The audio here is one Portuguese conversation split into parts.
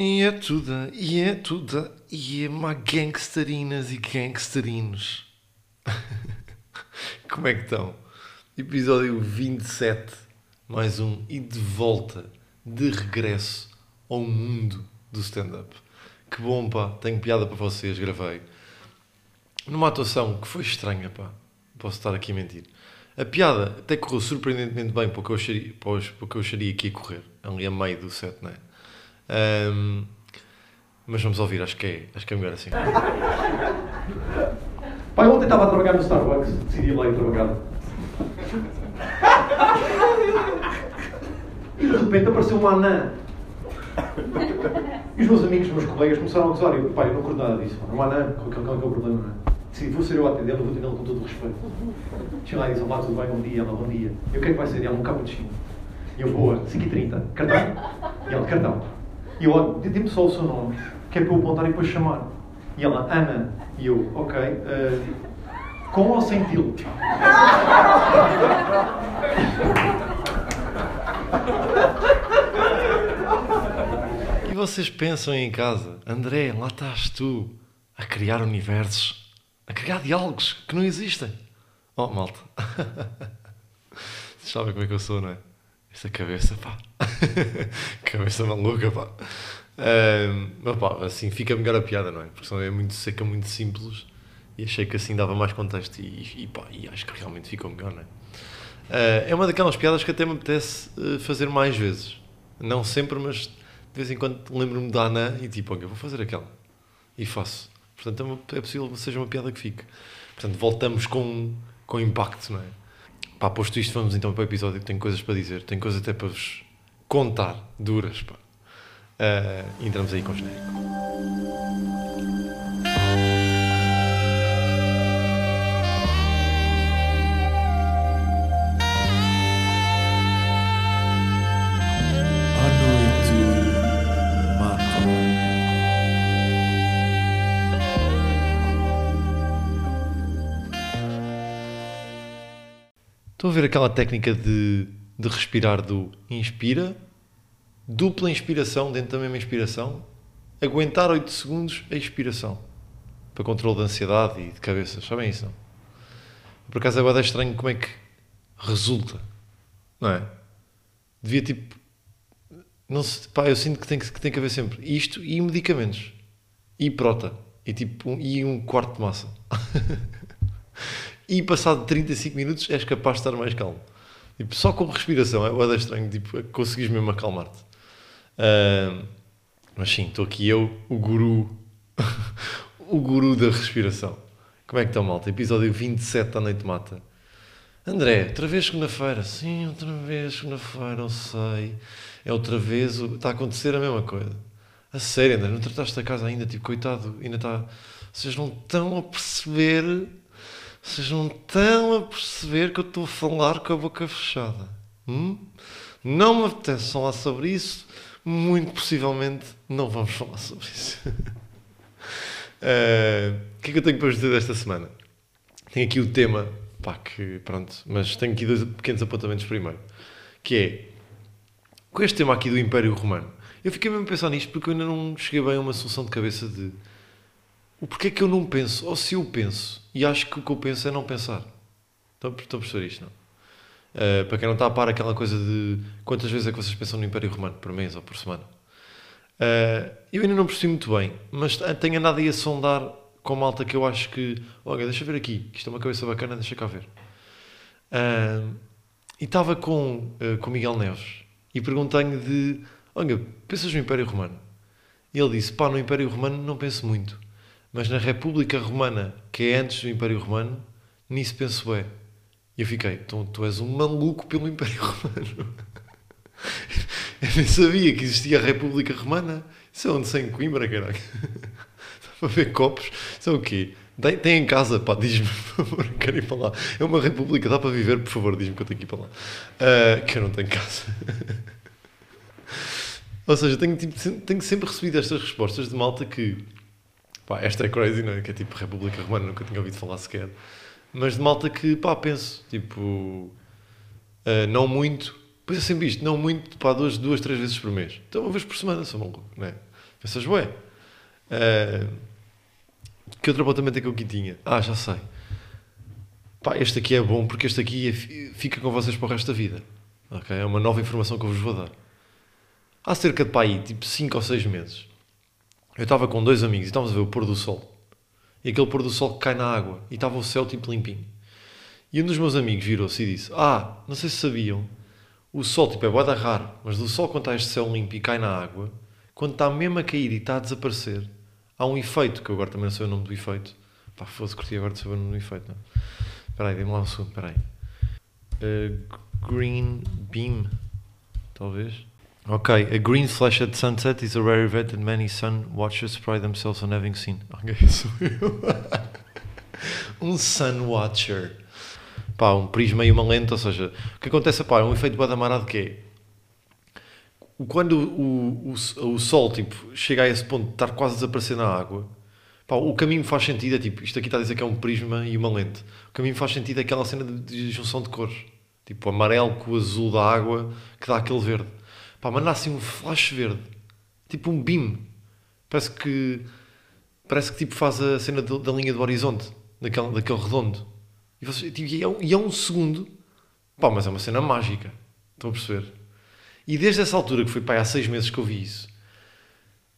E é tudo, e é tudo, e é uma gangsterinas e gangsterinos. Como é que estão? Episódio 27, mais um, e de volta, de regresso ao mundo do stand-up. Que bom, pá, tenho piada para vocês, gravei. Numa atuação que foi estranha, pá, posso estar aqui a mentir. A piada até correu surpreendentemente bem para o que eu acharia, o que eu acharia que ia correr, ali a meio do set, não é? Um, mas vamos ouvir, acho que é, acho que é melhor assim. Pai, ontem estava a trabalhar no Starbucks, decidi lá ir trabalhar. E de repente apareceu uma anã. E os meus amigos, os meus colegas começaram a gozar. E eu, pai, eu não curto nada disso. Uma anã, qual, qual, qual é o problema? Decidi, vou ser eu a atendê-la, vou atendê-la com todo o respeito. Chega lá e diz, olá, tudo bem, bom dia, ela, bom dia. Eu, o que é que vai ser? Ela, um cappuccino. E eu, boa, 5h30, cartão? E ela, cartão. E eu, dê-me só o seu nome, que é para eu apontar e depois chamar. E ela, Ana. E eu, ok, uh, com ou sem til? E vocês pensam em casa, André, lá estás tu, a criar universos, a criar diálogos que não existem. Oh, malta. Vocês sabem como é que eu sou, não é? Esta cabeça, pá. cabeça maluca, pá. Um, mas pá, assim fica melhor a piada, não é? Porque senão é muito seca, muito simples. E achei que assim dava mais contexto e, e pá, e acho que realmente ficou melhor, não é? Uh, é uma daquelas piadas que até me apetece uh, fazer mais vezes. Não sempre, mas de vez em quando lembro-me da Ana e tipo, ok, vou fazer aquela. E faço. Portanto, é, uma, é possível que seja uma piada que fique. Portanto, voltamos com, com impacto, não é? Pá, posto isto, vamos então para o episódio tenho coisas para dizer. Tenho coisas até para vos contar, duras, pá. Uh, entramos aí com o genérico. Estão a ver aquela técnica de, de respirar do inspira, dupla inspiração dentro da mesma inspiração, aguentar 8 segundos a expiração. Para controle de ansiedade e de cabeça. Sabem isso, não? Por acaso é bem estranho como é que resulta. Não é? Devia tipo. Não se, pá, eu sinto que tem que, que tem que haver sempre isto e medicamentos. E prota. E tipo um, e um quarto de massa. e passado 35 minutos és capaz de estar mais calmo. Tipo, só com respiração, é bem estranho, tipo, conseguis mesmo acalmar-te. Ah, mas sim, estou aqui eu, o guru, o guru da respiração. Como é que está, malta? Episódio 27 da Noite Mata. André, outra vez segunda-feira. Sim, outra vez segunda-feira, eu sei. É outra vez, está a acontecer a mesma coisa. A sério, André, não trataste a casa ainda, tipo, coitado, ainda está... Vocês não estão a perceber... Vocês não estão a perceber que eu estou a falar com a boca fechada. Hum? Não me apetece falar sobre isso. Muito possivelmente não vamos falar sobre isso. Eh, O que é que eu tenho para vos dizer desta semana? Tenho aqui o tema, pá, que pronto, mas tenho aqui dois pequenos apontamentos primeiro. Que é, com este tema aqui do Império Romano, eu fiquei mesmo a pensar nisto porque eu ainda não cheguei bem a uma solução de cabeça de o porquê que eu não penso, ou se eu penso, e acho que o que eu penso é não pensar. Estão, estão a perceber isto, não? Uh, para quem não está a par, aquela coisa de quantas vezes é que vocês pensam no Império Romano, por mês ou por semana. Uh, eu ainda não percebi muito bem, mas tenho andado aí a sondar com malta que eu acho que, olha, deixa ver aqui, que isto é uma cabeça bacana, deixa cá ver. Uh, e estava com, uh, com Miguel Neves e perguntei-lhe de, olha, pensas no Império Romano? E ele disse, pá, no Império Romano não penso muito, mas na República Romana, que é antes do Império Romano, nisso penso é. E eu fiquei, então tu és um maluco pelo Império Romano. eu nem sabia que existia a República Romana. Isso é onde sei em Coimbra. Dá para ver copos. É o quê? Tem, em casa, pá, diz-me, por favor, quero ir para lá. É uma república, dá para viver, por favor, diz-me que eu tenho que ir para lá. Ah, que eu não tenho casa. Ou seja, tenho, tipo, tenho sempre recebido estas respostas de malta que, pá, esta é crazy, não é? Que é tipo República Romana, nunca tinha ouvido falar sequer. Mas de malta que, pá, penso, tipo, ah, não muito, pois é sempre isto, não muito, pá, duas, duas, três vezes por mês. Então uma vez por semana, sou maluco, não é? Pensas, ué. eh, que outro apontamento é que eu aqui tinha? Ah, já sei. Pá, este aqui é bom porque este aqui é fi- fica com vocês para o resto da vida. Ok? É uma nova informação que eu vos vou dar. Há cerca de pá, aí, tipo 5 ou 6 meses, eu estava com dois amigos e estávamos a ver o pôr do sol. E aquele pôr do sol que cai na água. E estava o céu tipo limpinho. E um dos meus amigos virou-se e disse: Ah, não sei se sabiam, o sol tipo é boada raro, mas do sol quando está este céu limpo e cai na água, quando está mesmo a cair e está a desaparecer, há um efeito, que eu agora também não sei o nome do efeito. Pá, fosse curtir agora de saber o nome do efeito, não? Espera aí, dê-me lá um segundo, espera aí. Uh, green beam, talvez. Ok, a green flash at sunset is a rare event and many sun watchers pride themselves on having seen. Ok, sou eu. um sun watcher. Pá, um prisma e uma lente, ou seja, o que acontece pá, é um efeito badamarado que é quando o, o, o sol tipo, chega a esse ponto de estar quase a desaparecer na água, pá, o caminho faz sentido, é tipo, isto aqui está a dizer que é um prisma e uma lente. O caminho faz sentido é aquela cena de, de junção de cores, tipo amarelo com o azul da água que dá aquele verde. Pá, mas nasce um flash verde, tipo um beam. Parece que parece que tipo faz a cena da, da linha do horizonte, daquele, daquele redondo. E, você, tipo, e, é, um- e é um segundo, pá, mas é uma cena mágica. Estão a perceber? E desde essa altura, que foi pá, há seis meses que eu vi isso,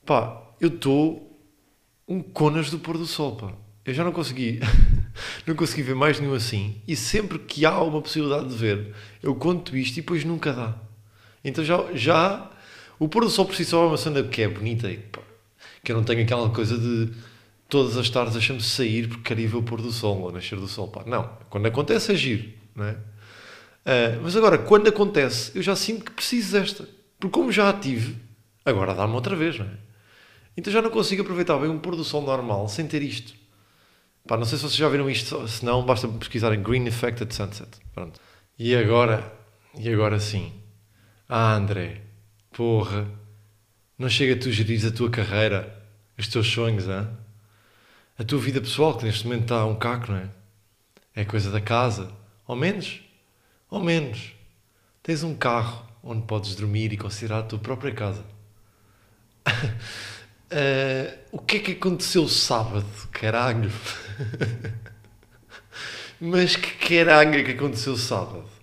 pá, eu estou um conas do pôr do sol, pá. Eu já não consegui, não consegui ver mais nenhum assim. E sempre que há uma possibilidade de ver, eu conto isto e depois nunca dá. Então já, já o pôr do sol por si só é uma cena que é bonita e pá, que eu não tenho aquela coisa de todas as tardes deixando-me sair porque queria ver o pôr do sol ou nascer do sol. Pá, não, quando acontece é giro, não é? Ah, mas agora, quando acontece, eu já sinto que preciso desta. Porque como já a tive, agora dá-me outra vez, não é? Então já não consigo aproveitar bem um pôr do sol normal sem ter isto. Pá, não sei se vocês já viram isto, se não, basta pesquisar em Green Effect at Sunset. Pronto. E agora, e agora sim. Ah, André, porra, não chega tu gerires a tua carreira, os teus sonhos, hã? a tua vida pessoal, que neste momento está um caco, não é? É coisa da casa, ao menos, ao menos, tens um carro onde podes dormir e considerar a tua própria casa. Eh, o que é que aconteceu sábado, caralho? Mas que caralho é que aconteceu sábado?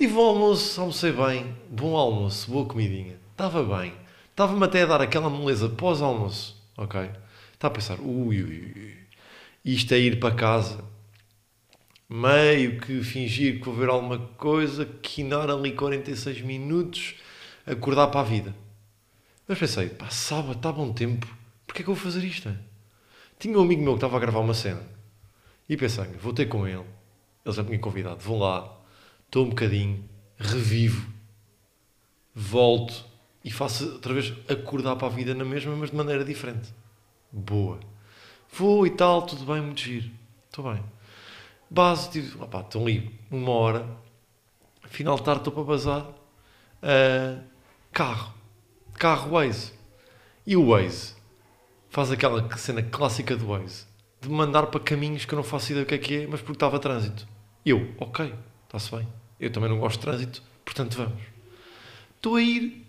Tive um almoço, almocei bem, bom almoço, boa comidinha. Estava bem. Estava-me até a dar aquela moleza pós-almoço. Ok? Estava a pensar, ui, ui, ui. Isto é ir para casa. Meio que fingir que vou ver alguma coisa, quinar ali 46 minutos, acordar para a vida. Mas pensei, pá, sábado, está bom tempo. Porquê é que eu vou fazer isto? é? Tinha um amigo meu que estava a gravar uma cena. E pensei, vou ter com ele. Ele já me tinha convidado. Vou lá, estou um bocadinho, revivo, volto e faço outra vez acordar para a vida na mesma, mas de maneira diferente. Boa. Vou e tal, tudo bem, muito giro. Estou bem. Base, tipo, opá, estão ali uma hora. Final de tarde estou para bazar. Ah, carro. Carro Waze. E o Waze faz aquela cena clássica do Waze de me mandar para caminhos que eu não faço ideia do que é que é, mas porque estava trânsito. Eu, ok, está-se bem. Eu também não gosto de trânsito, portanto vamos. Estou a ir,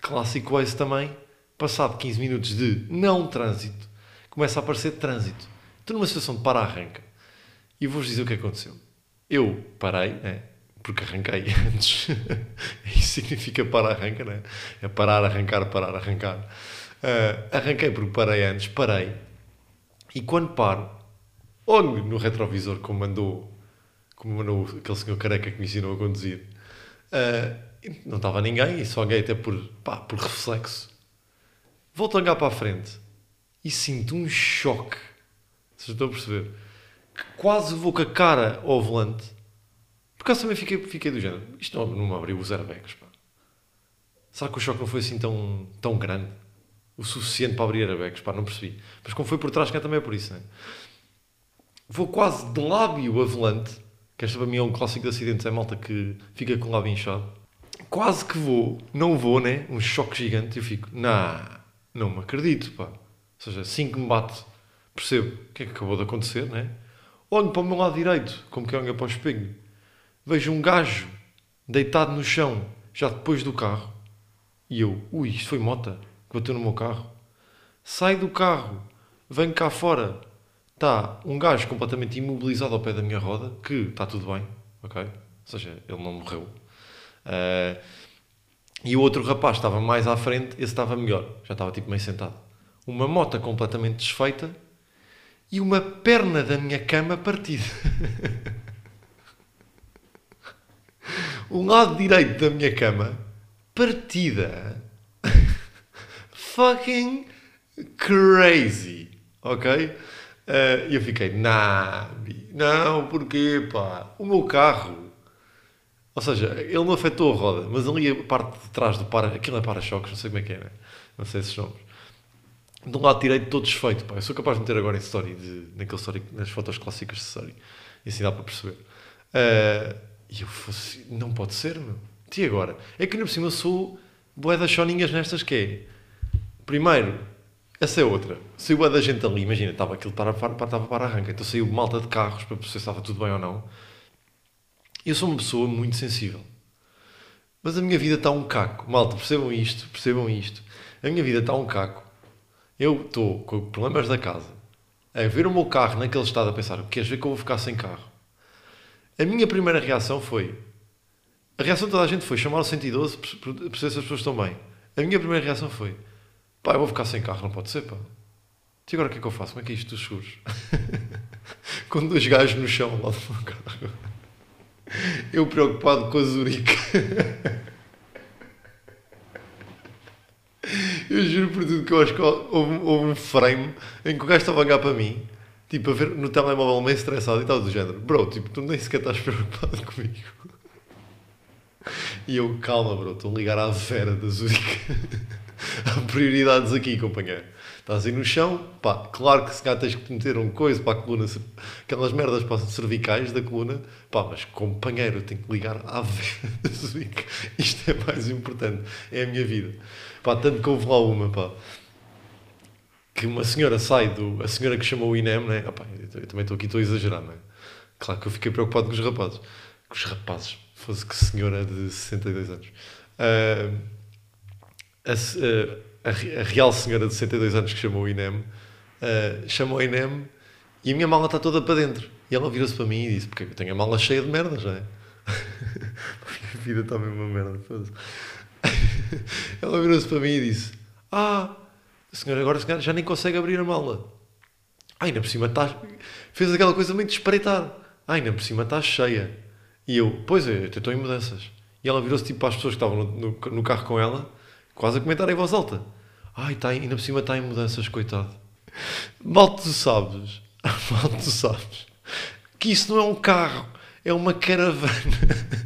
clássico Waze também, passado 15 minutos de não trânsito, começa a aparecer trânsito. Estou numa situação de para-arranca. E vou-vos dizer o que aconteceu. Eu parei, né? porque arranquei antes. Isso significa para-arranca, né? É parar, arrancar, parar, arrancar. Ah, arranquei porque parei antes, parei. E quando paro, olho no retrovisor como mandou, como mandou aquele senhor careca que me ensinou a conduzir. E não estava ninguém e só olhei até por, pá, por reflexo. Volto a olhar para a frente e sinto um choque. Vocês estão a perceber? Que quase vou com a cara ao volante. Por acaso também fiquei, fiquei do género. Isto não, não me abriu os airbags, pá. Será que o choque não foi assim tão, tão grande? O suficiente para abrir airbags, pá, não percebi. Mas como foi por trás, que é também por isso, né? Vou quase de lábio a volante, que esta para mim é um clássico de acidentes, é malta que fica com o lábio inchado. Quase que vou, não vou, né? Um choque gigante, eu fico, nah, não me acredito, pá. Ou seja, assim que me bate, percebo o que é que acabou de acontecer, né? Olho para o meu lado direito, como que olha para o espelho. Vejo um gajo deitado no chão, já depois do carro. E eu, ui, isto foi mota. que bateu no meu carro. Sai do carro, venho cá fora. Está um gajo completamente imobilizado ao pé da minha roda, que está tudo bem, ok? Ou seja, ele não morreu. Uh, e o outro rapaz estava mais à frente, esse estava melhor, já estava tipo meio sentado. Uma moto completamente desfeita e uma perna da minha cama partida. o lado direito da minha cama partida. Fucking crazy, ok? E uh, eu fiquei, nah, não, porquê, pá? O meu carro. Ou seja, ele não afetou a roda, mas ali a parte de trás do para... Aquilo é para-choques, não sei como é que é, né? Não sei esses nomes. Do lado direito todo desfeito, pá. Eu sou capaz de meter agora em story, de, naquele story, nas fotos clássicas de story. E assim dá para perceber. Uh, e eu fosse, não pode ser, meu. E agora? É que ainda por cima eu sou boé das choninhas nestas que é. Primeiro, essa é outra. Saiu a da gente ali, imagina, estava aquilo para, para, estava para arranca, então saiu malta de carros para perceber se estava tudo bem ou não. Eu sou uma pessoa muito sensível. Mas a minha vida está um caco. Malta, percebam isto, percebam isto. A minha vida está um caco. Eu estou com problemas da casa, a ver o meu carro naquele estado a pensar, queres ver que eu vou ficar sem carro? A minha primeira reação foi, a reação de toda a gente foi chamar o 112 para perceber se as pessoas estão bem. A minha primeira reação foi, pá, eu vou ficar sem carro, não pode ser, pá. E agora o que é que eu faço? Como é que é isto dos seguros? com dois gajos no chão lá do meu carro. Eu preocupado com a Zurique. Eu juro por tudo que eu acho que houve, houve, um frame em que o gajo estava a olhar para mim, tipo, a ver no telemóvel meio estressado e tal, do género, bro, tipo, tu nem sequer estás preocupado comigo. E eu, calma, bro, estou a ligar à Vera da Zurique. Há prioridades aqui, companheiro. Estás aí no chão, pá, claro que se calhar tens que meter um coisa para a coluna, aquelas merdas para as cervicais da coluna, pá, mas companheiro, eu tenho que ligar à Zurique. Isto é mais importante, é a minha vida. Pá, tanto que houve lá uma, pá, que uma senhora sai do. A senhora que chamou o INEM, né? Ah, pá, eu, também estou aqui, estou a exagerar, não é? Claro que eu fiquei preocupado com os rapazes. Com os rapazes, fosse que senhora de 62 anos. Uh, a, a, a, real senhora de 62 anos que chamou o INEM, uh, chamou o INEM e a minha mala está toda para dentro. E ela virou-se para mim e disse: Porque eu tenho a mala cheia de merdas, não é? a vida está mesmo uma merda. Ela virou-se para mim e disse: Ah, senhora agora senhora já nem consegue abrir a mala. Ainda por cima está. Fez aquela coisa meio de espreitar. Ainda por cima está cheia. E eu: Pois é, eu estou em mudanças. E ela virou-se tipo para as pessoas que estavam no, no, no, carro com ela, quase a comentar em voz alta: Ai, está, ainda por cima está em mudanças, coitado. Mal tu sabes, mal tu sabes, que isso não é um carro, é uma caravana.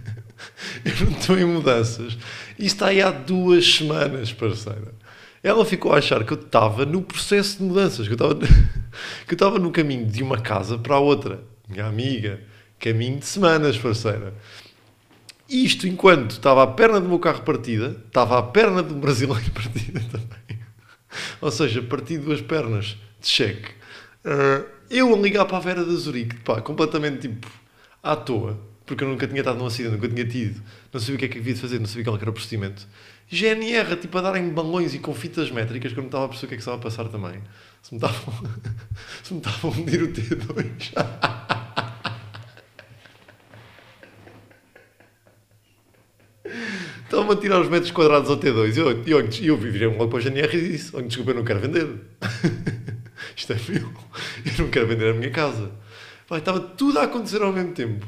eu não estou em mudanças. E está aí há duas semanas, parceira. Ela ficou a achar que eu estava no processo de mudanças, que eu estava, que eu estava no caminho de uma casa para a outra. Minha amiga, caminho de semanas, parceira. Isto enquanto estava a perna do meu carro partida, estava a perna do brasileiro partida também. Ou seja, parti duas pernas de cheque. Uh, eu a ligar para a Vera da Zurique, pá, completamente tipo à toa porque eu nunca tinha estado num acidente, nunca tinha tido, não sabia o que é que havia de fazer, não sabia qual era o procedimento. GNR, tipo, a darem balões e com fitas métricas que eu não estava a perceber o que é que estava a passar também. Se me estavam, se a medir o T2. Estavam a tirar os metros quadrados ao T2 e eu, eu, eu virei logo para o GNR e disse: oh, Desculpa, eu não quero vender. Isto é meu. Eu não quero vender a minha casa. Vai, estava tudo a acontecer ao mesmo tempo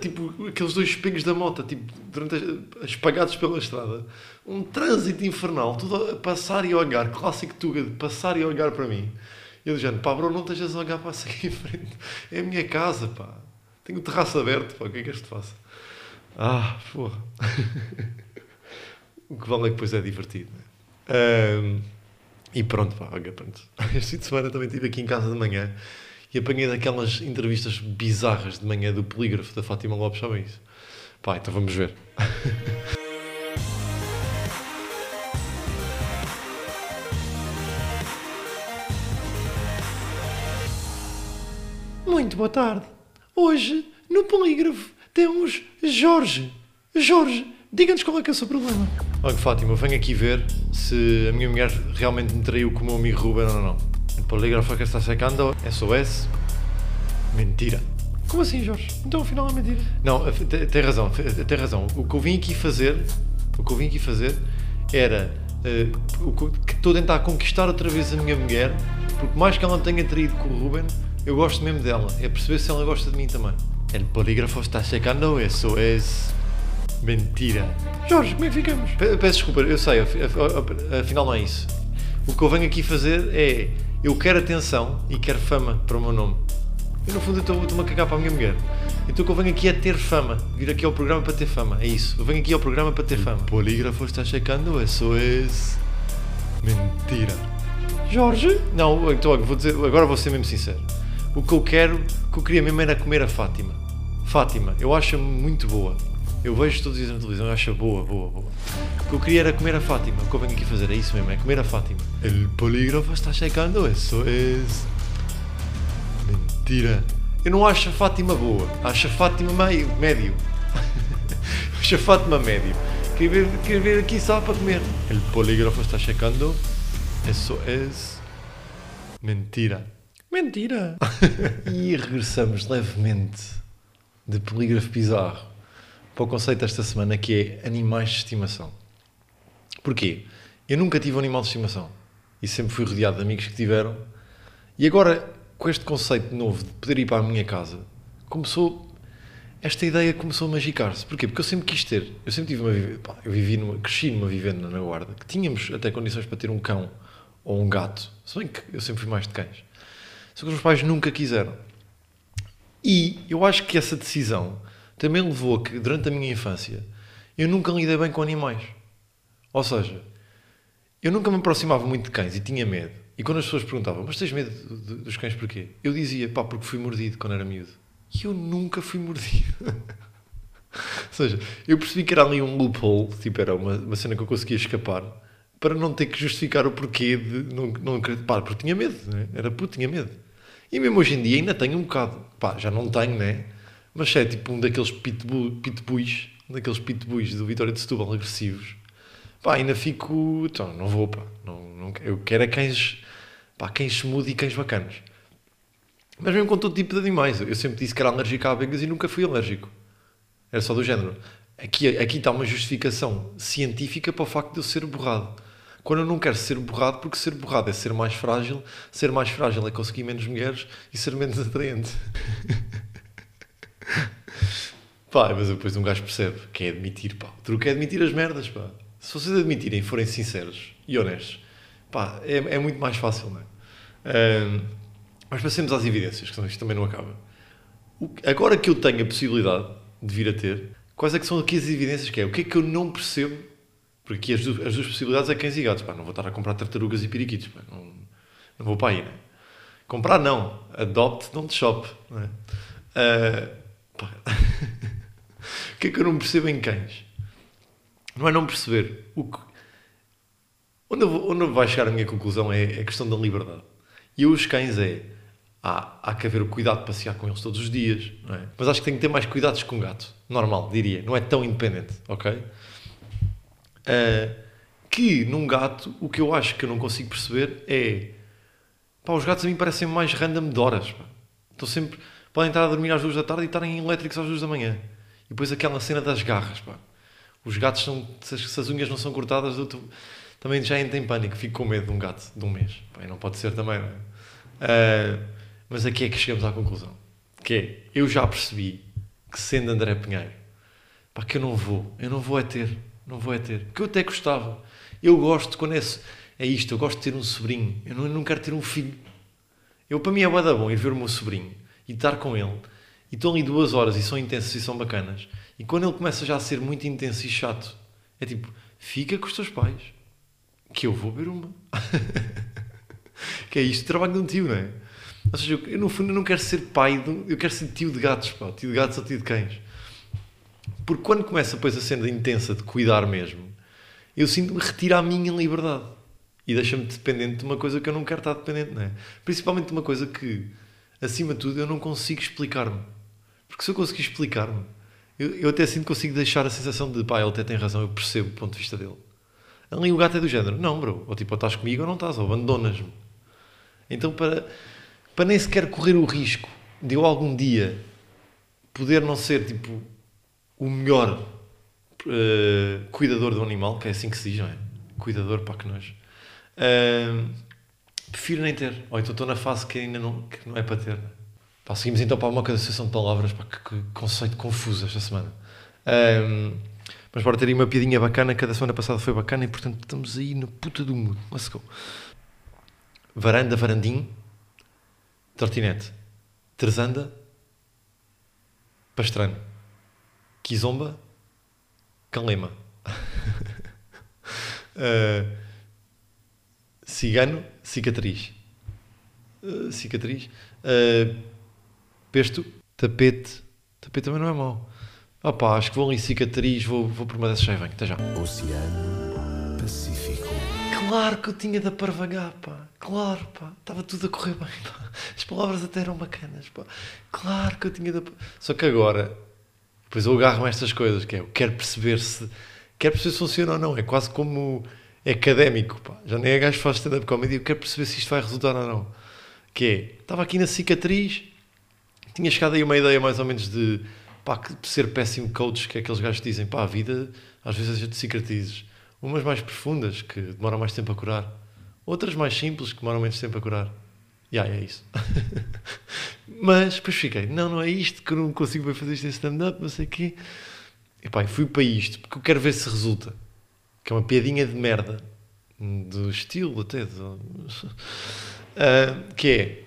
tipo aqueles dois espinhos da moto, tipo, durante a, espalhados pela estrada. Um trânsito infernal, tudo a passar e a olhar, clássico Tuga, de passar e a olhar para mim. E eu dizendo, pá, bro, não estejas a olhar para aqui em frente. É a minha casa, pá. Tenho o terraço aberto, pá, o que é que este faça? Ah, porra. o que vale é que depois é divertido? Um, e pronto, pá, olha, pronto. Este fim de semana também estive aqui em casa de manhã e apanhei daquelas entrevistas bizarras de manhã do polígrafo da Fátima Lopes, sabem isso? Pá, então vamos ver. Muito boa tarde. Hoje, no polígrafo, temos Jorge. Jorge, Diga-nos qual é que é o seu problema. Olha, Fátima, eu venho aqui ver se a minha mulher realmente me traiu com o meu amigo Ruben ou não. O polígrafo que está secando, SOS. Mentira. Como assim, Jorge? Então afinal é mentira. Não, tem, tem razão, tem razão. O que eu vim aqui fazer, o que eu vim aqui fazer era uh, o que estou a tentar conquistar outra vez a minha mulher, porque mais que ela me tenha traído com o Ruben, eu gosto mesmo dela. É perceber se ela gosta de mim também. El polígrafo está secando, isso é mentira. Jorge, como é que ficamos? Pe- Peço desculpa, eu sei, af- af- afinal não é isso. O que eu venho aqui fazer é, eu quero atenção e quero fama para o meu nome. Eu no fundo estou-me a cagar para a minha mulher. Então o que eu venho aqui é ter fama. Vir aqui ao programa para ter fama. É isso. Eu venho aqui ao programa para ter fama. polígrafo está checando, isso é mentira. Jorge? Não, então vou dizer, agora vou ser mesmo sincero. O que eu quero, o que eu queria mesmo era comer a Fátima. Fátima, eu acho-a muito boa. Eu vejo todos os dias na televisão, eu acho-a boa, boa, boa. O que eu queria era comer a Fátima. O que eu venho aqui fazer é isso mesmo, é comer a Fátima. El polígrafo está checando, isso é mentira. Eu não acho a Fátima boa, acho a Fátima meio, médio. acho a Fátima médio. Queria vir, queria vir aqui só para comer. El polígrafo está checando, isso é mentira. Mentira! e regressamos levemente de polígrafo bizarro para o conceito desta semana que é animais de estimação. Porquê? Eu nunca tive um animal de estimação e sempre fui rodeado de amigos que tiveram. E agora, com este conceito novo de poder ir para a minha casa, começou. Esta ideia começou a magicar-se. Porquê? Porque eu sempre quis ter. Eu sempre tive uma. pá, Eu vivi numa, cresci numa vivenda na Guarda que tínhamos até condições para ter um cão ou um gato. Se bem que eu sempre fui mais de cães. Só que os meus pais nunca quiseram. E eu acho que essa decisão também levou a que, durante a minha infância, eu nunca lidei bem com animais. Ou seja, eu nunca me aproximava muito de cães e tinha medo. E quando as pessoas perguntavam, mas tens medo dos cães porquê? Eu dizia, pá, porque fui mordido quando era miúdo. E eu nunca fui mordido. Ou seja, eu percebi que era ali um loophole, tipo, era uma, uma cena que eu conseguia escapar, para não ter que justificar o porquê de não, não pá, porque tinha medo, né? era puto, tinha medo. E mesmo hoje em dia ainda tenho um bocado, pá, já não tenho, né? Mas é tipo um daqueles pitbull, pitbulls, daqueles pitbulls do Vitória de Setúbal agressivos. Pá, ainda fico, então, não vou, pá, não, não, eu quero é cães, pá, cães smooth e cães bacanas. Mas mesmo com todo tipo de animais, eu sempre disse que era alérgico a abelhas e nunca fui alérgico. Era só do género. Aqui, aqui está uma justificação científica para o facto de eu ser borrado. Quando eu não quero ser borrado, porque ser borrado é ser mais frágil, ser mais frágil é conseguir menos mulheres e ser menos atraente. pá, mas depois um gajo percebe que é admitir, pá. O truque é admitir as merdas, pá. Se vocês admitirem e forem sinceros e honestos, pá, é, é muito mais fácil, não é? Ahm, mas passemos às evidências, que isto também não acaba. O- agora que eu tenho a possibilidade de vir a ter, quais é que são aqui as evidências que é? O que é que eu não percebo? Porque as, as duas possibilidades é cães e gatos. Pá, não vou estar a comprar tartarugas e periquitos. Pá, não, não vou para aí, né? Comprar não. Adopt, não te shop. Não é? Pá. o que é que eu não percebo em cães? Não é não perceber. O que, onde, eu vou- onde vai chegar a minha conclusão é a questão da liberdade. E os cães é. Há, há que haver o cuidado de passear com eles todos os dias, é? Mas acho que tenho que ter mais cuidados com um gato. Normal, diria. Não é tão independente, ok? Ah, que num gato, o que eu acho que eu não consigo perceber é. Pá, os gatos a mim parecem mais random de horas. Pá. Estão sempre. Podem estar a dormir às duas da tarde e estarem elétricos às duas da manhã. E depois aquela cena das garras, pá. Os gatos são. Se se as unhas não são cortadas, eu também já entro em pânico. Fico com medo de um gato de um mês. Pá, não pode ser também, não é? Ah, mas aqui é que chegamos à conclusão. Que é, eu já percebi que sendo André Pinheiro, pá, que eu não vou, eu não vou é ter, não vou é ter. Que eu até gostava. Eu gosto, quando é, é isto, eu gosto de ter um sobrinho. Eu não, eu não quero ter um filho. Eu, para mim é bué da bom ir ver o meu sobrinho e estar com ele. E estão ali duas horas e são intensos e são bacanas. E quando ele começa já a ser muito intenso e chato, é tipo, fica com os teus pais, que eu vou ver uma. que é isto, trabalho de um tio, não é? Ou seja, eu, no fundo eu não quero ser pai, de, eu quero ser tio de gatos, pá, tio de gatos ou tio de cães. Porque quando começa depois a cena intensa de cuidar mesmo, eu sinto-me retira a minha liberdade. E deixa-me dependente de uma coisa que eu não quero estar dependente, não é? Principalmente de uma coisa que, acima de tudo, eu não consigo explicar-me. Porque se eu conseguir explicar-me, Eu, eu até sinto que consigo deixar a sensação de pá, ele até tem razão, eu percebo o ponto de vista dele. Ali o gato é do género, não, bro, ou tipo, ou estás comigo ou não estás, ou abandonas-me. Então, para, para nem sequer correr o risco de eu algum dia poder não ser tipo o melhor eh, cuidador do animal, que é assim que se diz, não é? Cuidador, pá, que nós. prefiro nem ter. Ou então estou na fase que ainda não, que não é para ter. Pá, seguimos então para uma associação de palavras, pá, que, que conceito confuso esta semana. Mas bora ter aí uma piadinha bacana, que a da semana passada foi bacana e portanto estamos aí na puta do mundo. Let's go. Varanda, varandim, tortinete, trezanda, pastrano, quizomba, calema. Ah, cigano, cicatriz. Ah, cicatriz. Ah, pesto, tapete. Tapete também não é mau. Pá, acho que vou ali cicatriz, vou, vou por uma dessas já e venho. Até já. Oceano Pacífico. Claro que eu tinha de aparvagar, pá. Claro, pá. Estava tudo a correr bem, pá. As palavras até eram bacanas, pá. Claro que eu tinha de Só que agora, depois eu agarro-me a estas coisas, que é, eu quero perceber se... Quero perceber se funciona ou não. É quase como é académico, pá. Já nem é gajo que faz stand-up comedy. Eu quero perceber se isto vai resultar ou não. Que é, estava aqui na cicatriz, tinha chegado aí uma ideia mais ou menos de pá, ser péssimo coach, que é aqueles gajos que dizem pá, a vida às vezes é de cicatrizes. Umas mais profundas, que demoram mais tempo a curar. Outras mais simples, que demoram menos tempo a curar. E yeah, é isso. Mas depois fiquei, não, não é isto, que eu não consigo bem fazer isto em stand-up, não sei o quê. E pá, fui para isto, porque eu quero ver se resulta. Que é uma piadinha de merda. Do estilo até. de- Ah, que é,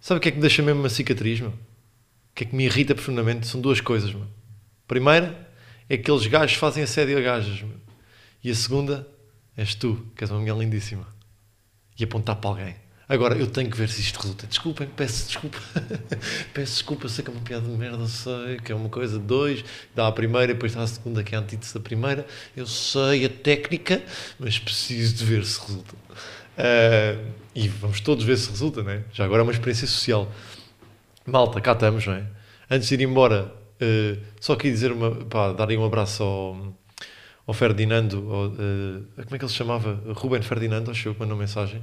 sabe o que é que me deixa mesmo uma cicatriz, meu? O que é que me irrita profundamente? São duas coisas, meu. Primeira é que aqueles gajos fazem assédio a gajas, meu. E a segunda és tu, que és uma mulher lindíssima. E apontar para alguém. Agora, eu tenho que ver se isto resulta. Desculpem, peço desculpa. peço desculpa, sei que é uma piada de merda, sei que é uma coisa. Dois, dá a primeira, depois dá a segunda, que é a antítese da primeira. Eu sei a técnica, mas preciso de ver se resulta. Ah, e vamos todos ver se resulta, não é? Já agora é uma experiência social. Malta, cá estamos, não é? Antes de ir embora, eh, só queria dizer uma, pá, dar aí um abraço ao, ao Ferdinando, ao, eh, como é que ele se chamava? Ruben Ferdinando, acho eu, que mandou mensagem,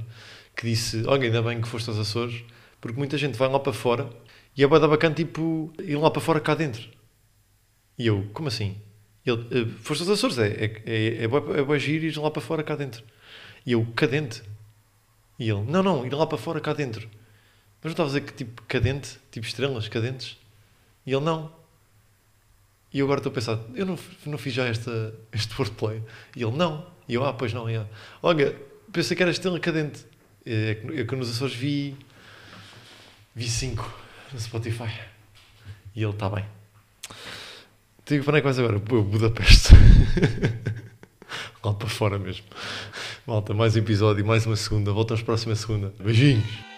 que disse: Olha, ainda bem que foste aos Açores, porque muita gente vai lá para fora e é bué da bacana, tipo, ir lá para fora cá dentro. E eu, como assim? Ele, "Eh, foste aos Açores, é, é, é, é, bué, é bué giro ir lá para fora cá dentro. E eu, cadente? E ele, não, não, ir lá para fora cá dentro. Mas não estava a dizer que tipo cadente, tipo estrelas cadentes? E ele não. E eu agora estou a pensar, eu não, não fiz já esta, este wordplay. E ele não. E eu, ah, pois não, é. Olha, pensei que era estrela cadente. É que eu que nos Açores vi. Vi 5 no Spotify. E ele está bem. Digo, para onde é que vais agora? Budapeste. Lá para fora mesmo. Malta, mais um episódio, mais uma segunda. Voltamos próxima segunda. Beijinhos.